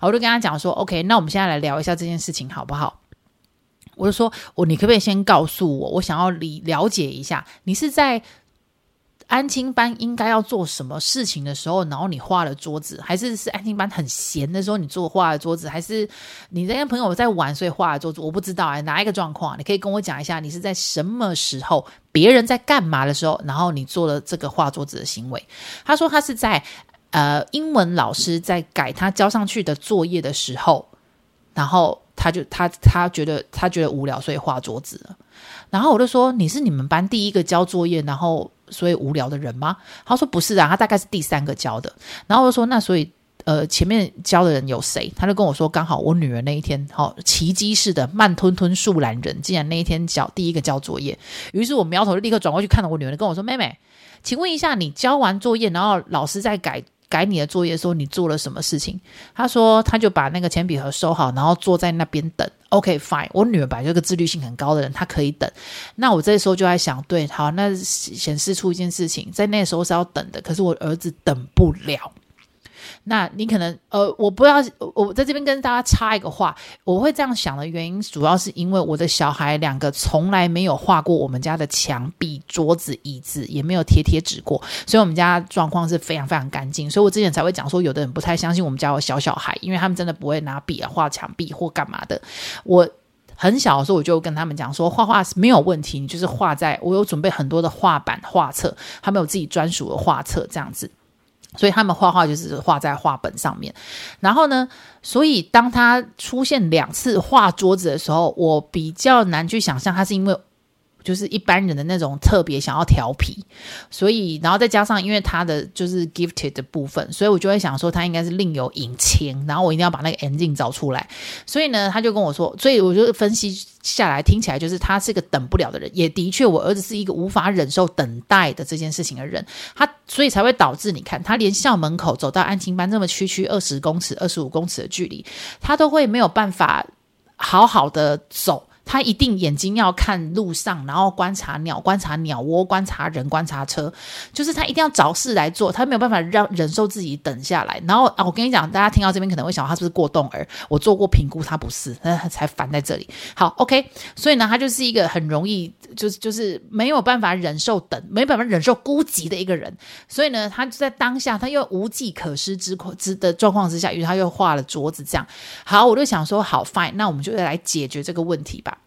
[SPEAKER 1] 我就跟他讲说：“OK，那我们现在来聊一下这件事情，好不好？”我就说：“我，你可不可以先告诉我，我想要理了解一下，你是在。”安亲班应该要做什么事情的时候，然后你画了桌子，还是是安亲班很闲的时候你做画了桌子，还是你在跟朋友在玩所以画了桌子？我不知道哎，哪一个状况？你可以跟我讲一下，你是在什么时候，别人在干嘛的时候，然后你做了这个画桌子的行为？他说他是在呃英文老师在改他交上去的作业的时候，然后他就他他觉得他觉得无聊，所以画桌子了。然后我就说你是你们班第一个交作业，然后。所以无聊的人吗？他说不是啊，他大概是第三个交的。然后我就说那所以呃前面交的人有谁？他就跟我说刚好我女儿那一天好、哦、奇迹似的慢吞吞树懒人，竟然那一天交第一个交作业。于是我苗头就立刻转过去看到我女儿，跟我说妹妹，请问一下你交完作业，然后老师在改。改你的作业的时候，你做了什么事情？他说，他就把那个铅笔盒收好，然后坐在那边等。OK，fine。我女儿本来就是个自律性很高的人，她可以等。那我这时候就在想，对，好，那显示出一件事情，在那时候是要等的，可是我儿子等不了。那你可能呃，我不要，我在这边跟大家插一个话，我会这样想的原因，主要是因为我的小孩两个从来没有画过我们家的墙壁、桌子、椅子，也没有贴贴纸过，所以我们家状况是非常非常干净。所以我之前才会讲说，有的人不太相信我们家有小小孩，因为他们真的不会拿笔啊画墙壁或干嘛的。我很小的时候我就跟他们讲说，画画是没有问题，你就是画在，我有准备很多的画板、画册，他们有自己专属的画册这样子。所以他们画画就是画在画本上面，然后呢，所以当他出现两次画桌子的时候，我比较难去想象他是因为就是一般人的那种特别想要调皮，所以然后再加上因为他的就是 gifted 的部分，所以我就会想说他应该是另有隐情，然后我一定要把那个 ending 找出来。所以呢，他就跟我说，所以我就分析下来，听起来就是他是个等不了的人，也的确，我儿子是一个无法忍受等待的这件事情的人，他所以才会导致你看他连校门口走到安亲班这么区区二十公尺、二十五公尺的距离，他都会没有办法好好的走。他一定眼睛要看路上，然后观察鸟，观察鸟窝，观察人，观察车，就是他一定要找事来做，他没有办法让忍受自己等下来。然后啊，我跟你讲，大家听到这边可能会想，他是不是过动儿？我做过评估，他不是，他才烦在这里。好，OK，所以呢，他就是一个很容易，就是就是没有办法忍受等，没办法忍受孤寂的一个人。所以呢，他就在当下，他又无计可施之之的状况之下，于是他又画了桌子，这样。好，我就想说，好，fine，那我们就来解决这个问题吧。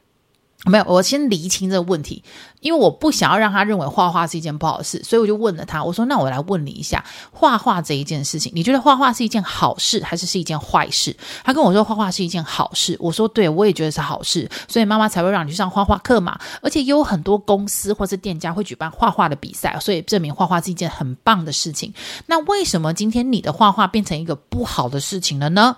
[SPEAKER 1] 没有，我先厘清这个问题，因为我不想要让他认为画画是一件不好事，所以我就问了他，我说：“那我来问你一下，画画这一件事情，你觉得画画是一件好事，还是是一件坏事？”他跟我说：“画画是一件好事。”我说：“对，我也觉得是好事，所以妈妈才会让你去上画画课嘛。而且也有很多公司或是店家会举办画画的比赛，所以证明画画是一件很棒的事情。那为什么今天你的画画变成一个不好的事情了呢？”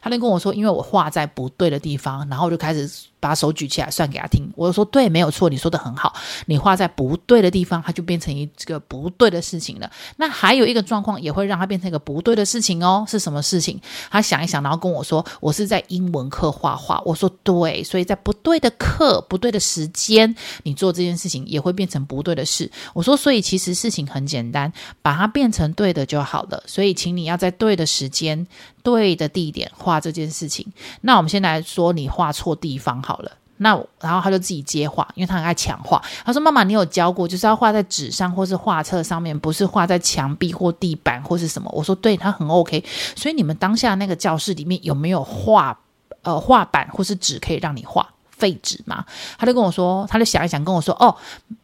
[SPEAKER 1] 他就跟我说：“因为我画在不对的地方。”然后我就开始。把手举起来算给他听，我就说对，没有错，你说的很好。你画在不对的地方，它就变成一个不对的事情了。那还有一个状况也会让它变成一个不对的事情哦，是什么事情？他想一想，然后跟我说，我是在英文课画画。我说对，所以在不对的课、不对的时间，你做这件事情也会变成不对的事。我说，所以其实事情很简单，把它变成对的就好了。所以，请你要在对的时间、对的地点画这件事情。那我们先来说，你画错地方好了，那然后他就自己接画，因为他很爱抢画。他说：“妈妈，你有教过，就是要画在纸上或是画册上面，不是画在墙壁或地板或是什么？”我说：“对，他很 OK。”所以你们当下那个教室里面有没有画呃画板或是纸可以让你画？废纸嘛，他就跟我说，他就想一想跟我说，哦，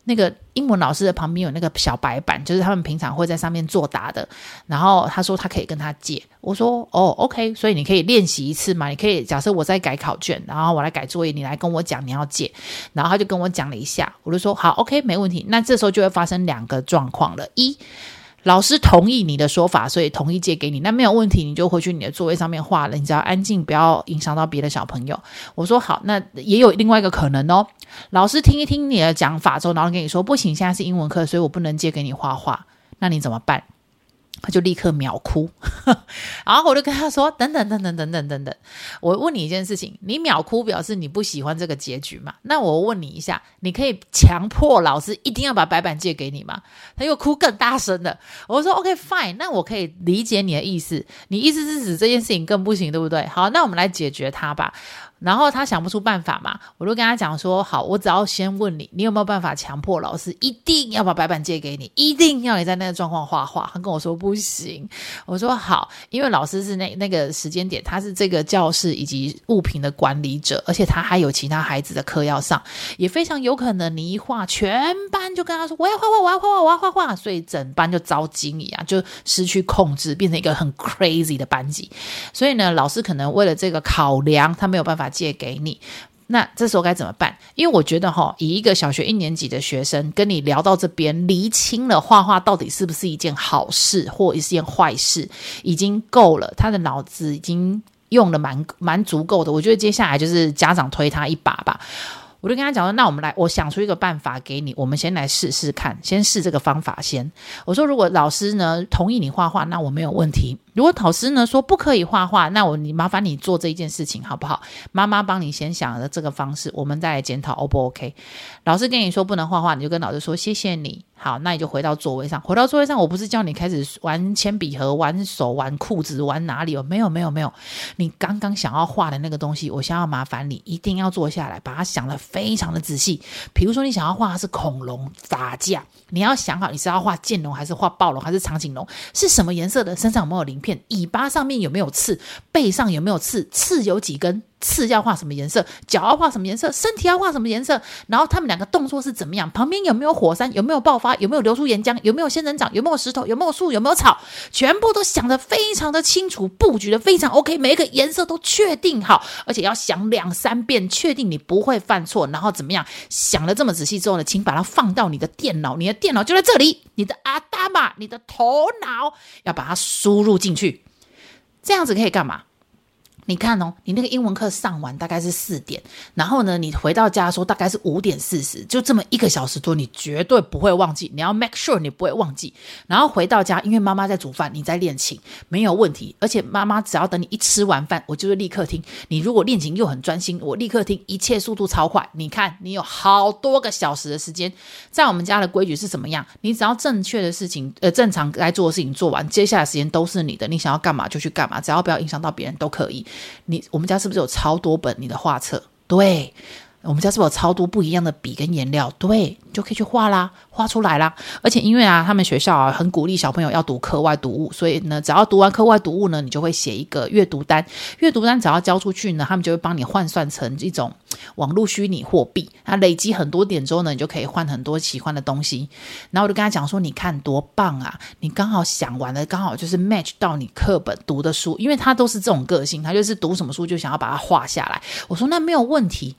[SPEAKER 1] 那个英文老师的旁边有那个小白板，就是他们平常会在上面作答的。然后他说他可以跟他借，我说哦，OK，所以你可以练习一次嘛，你可以假设我在改考卷，然后我来改作业，你来跟我讲你要借。然后他就跟我讲了一下，我就说好，OK，没问题。那这时候就会发生两个状况了，一。老师同意你的说法，所以同意借给你，那没有问题，你就回去你的座位上面画了。你只要安静，不要影响到别的小朋友。我说好，那也有另外一个可能哦。老师听一听你的讲法之后，然后跟你说不行，现在是英文课，所以我不能借给你画画。那你怎么办？他就立刻秒哭，然后我就跟他说：“等等等等等等等等，我问你一件事情，你秒哭表示你不喜欢这个结局吗？那我问你一下，你可以强迫老师一定要把白板借给你吗？”他又哭更大声了。我说：“OK fine，那我可以理解你的意思，你意思是指这件事情更不行，对不对？好，那我们来解决它吧。”然后他想不出办法嘛，我就跟他讲说：好，我只要先问你，你有没有办法强迫老师一定要把白板借给你，一定要你在那个状况画画。他跟我说不行，我说好，因为老师是那那个时间点，他是这个教室以及物品的管理者，而且他还有其他孩子的课要上，也非常有可能你一画，全班就跟他说我要画画，我要画画，我要画画，所以整班就遭惊一样，就失去控制，变成一个很 crazy 的班级。所以呢，老师可能为了这个考量，他没有办法。借给你，那这时候该怎么办？因为我觉得哈，以一个小学一年级的学生跟你聊到这边，厘清了画画到底是不是一件好事或一件坏事，已经够了。他的脑子已经用的蛮蛮足够的。我觉得接下来就是家长推他一把吧。我就跟他讲说，那我们来，我想出一个办法给你，我们先来试试看，先试这个方法先。我说，如果老师呢同意你画画，那我没有问题。如果老师呢说不可以画画，那我你麻烦你做这一件事情好不好？妈妈帮你先想了这个方式，我们再来检讨 O 不 OK？老师跟你说不能画画，你就跟老师说谢谢你。好，那你就回到座位上。回到座位上，我不是叫你开始玩铅笔盒、玩手、玩裤子、玩哪里哦？没有，没有，没有。你刚刚想要画的那个东西，我想要麻烦你一定要坐下来，把它想得非常的仔细。比如说，你想要画的是恐龙打架，你要想好你是要画剑龙，还是画暴龙，还是长颈龙？是什么颜色的？身上有没有鳞片？尾巴上面有没有刺？背上有没有刺？刺有几根？刺要画什么颜色，脚要画什么颜色，身体要画什么颜色，然后他们两个动作是怎么样，旁边有没有火山，有没有爆发，有没有流出岩浆，有没有仙人掌，有没有石头，有没有树，有没有草，全部都想得非常的清楚，布局的非常 OK，每一个颜色都确定好，而且要想两三遍，确定你不会犯错，然后怎么样？想了这么仔细之后呢，请把它放到你的电脑，你的电脑就在这里，你的阿达玛，你的头脑要把它输入进去，这样子可以干嘛？你看哦，你那个英文课上完大概是四点，然后呢，你回到家的时候大概是五点四十，就这么一个小时多，你绝对不会忘记。你要 make sure 你不会忘记。然后回到家，因为妈妈在煮饭，你在练琴，没有问题。而且妈妈只要等你一吃完饭，我就会立刻听。你如果练琴又很专心，我立刻听，一切速度超快。你看，你有好多个小时的时间。在我们家的规矩是什么样？你只要正确的事情，呃，正常该做的事情做完，接下来时间都是你的。你想要干嘛就去干嘛，只要不要影响到别人都可以。你我们家是不是有超多本你的画册？对。我们家是不是有超多不一样的笔跟颜料？对，你就可以去画啦，画出来啦。而且因为啊，他们学校啊很鼓励小朋友要读课外读物，所以呢，只要读完课外读物呢，你就会写一个阅读单。阅读单只要交出去呢，他们就会帮你换算成一种网络虚拟货币。那累积很多点之后呢，你就可以换很多喜欢的东西。然后我就跟他讲说：“你看多棒啊！你刚好想完了，刚好就是 match 到你课本读的书，因为他都是这种个性，他就是读什么书就想要把它画下来。”我说：“那没有问题。”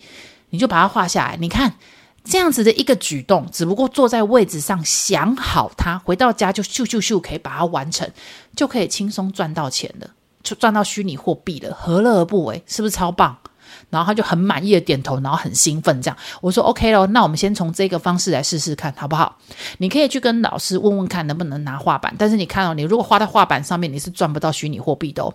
[SPEAKER 1] 你就把它画下来，你看这样子的一个举动，只不过坐在位置上想好它，回到家就咻咻咻可以把它完成，就可以轻松赚到钱了，就赚到虚拟货币了，何乐而不为？是不是超棒？然后他就很满意的点头，然后很兴奋，这样我说 OK 咯，那我们先从这个方式来试试看，好不好？你可以去跟老师问问看能不能拿画板，但是你看哦，你如果画在画板上面，你是赚不到虚拟货币的哦。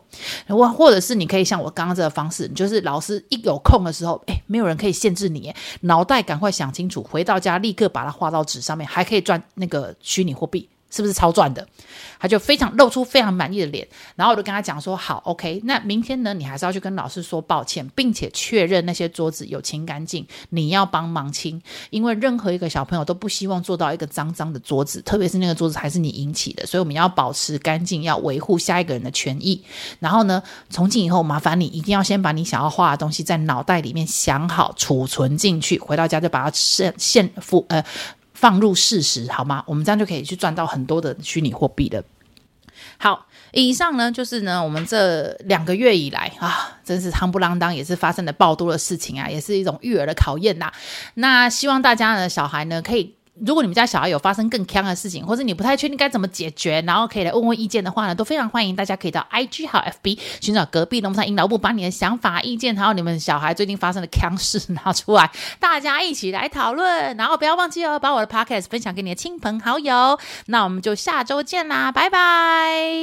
[SPEAKER 1] 或或者是你可以像我刚刚这个方式，就是老师一有空的时候，诶，没有人可以限制你，脑袋赶快想清楚，回到家立刻把它画到纸上面，还可以赚那个虚拟货币。是不是超赚的？他就非常露出非常满意的脸，然后我就跟他讲说：“好，OK，那明天呢，你还是要去跟老师说抱歉，并且确认那些桌子有清干净，你要帮忙清，因为任何一个小朋友都不希望坐到一个脏脏的桌子，特别是那个桌子还是你引起的，所以我们要保持干净，要维护下一个人的权益。然后呢，从今以后，麻烦你一定要先把你想要画的东西在脑袋里面想好，储存进去，回到家就把它现现付呃。”放入事实好吗？我们这样就可以去赚到很多的虚拟货币了。好，以上呢就是呢我们这两个月以来啊，真是夯不啷当，也是发生的爆多的事情啊，也是一种育儿的考验呐。那希望大家呢，小孩呢可以。如果你们家小孩有发生更坑的事情，或者你不太确定该怎么解决，然后可以来问问意见的话呢，都非常欢迎。大家可以到 IG 和 FB 寻找隔壁龙山英老部，把你的想法、意见，还有你们小孩最近发生的锵事拿出来，大家一起来讨论。然后不要忘记哦，把我的 Podcast 分享给你的亲朋好友。那我们就下周见啦，拜拜。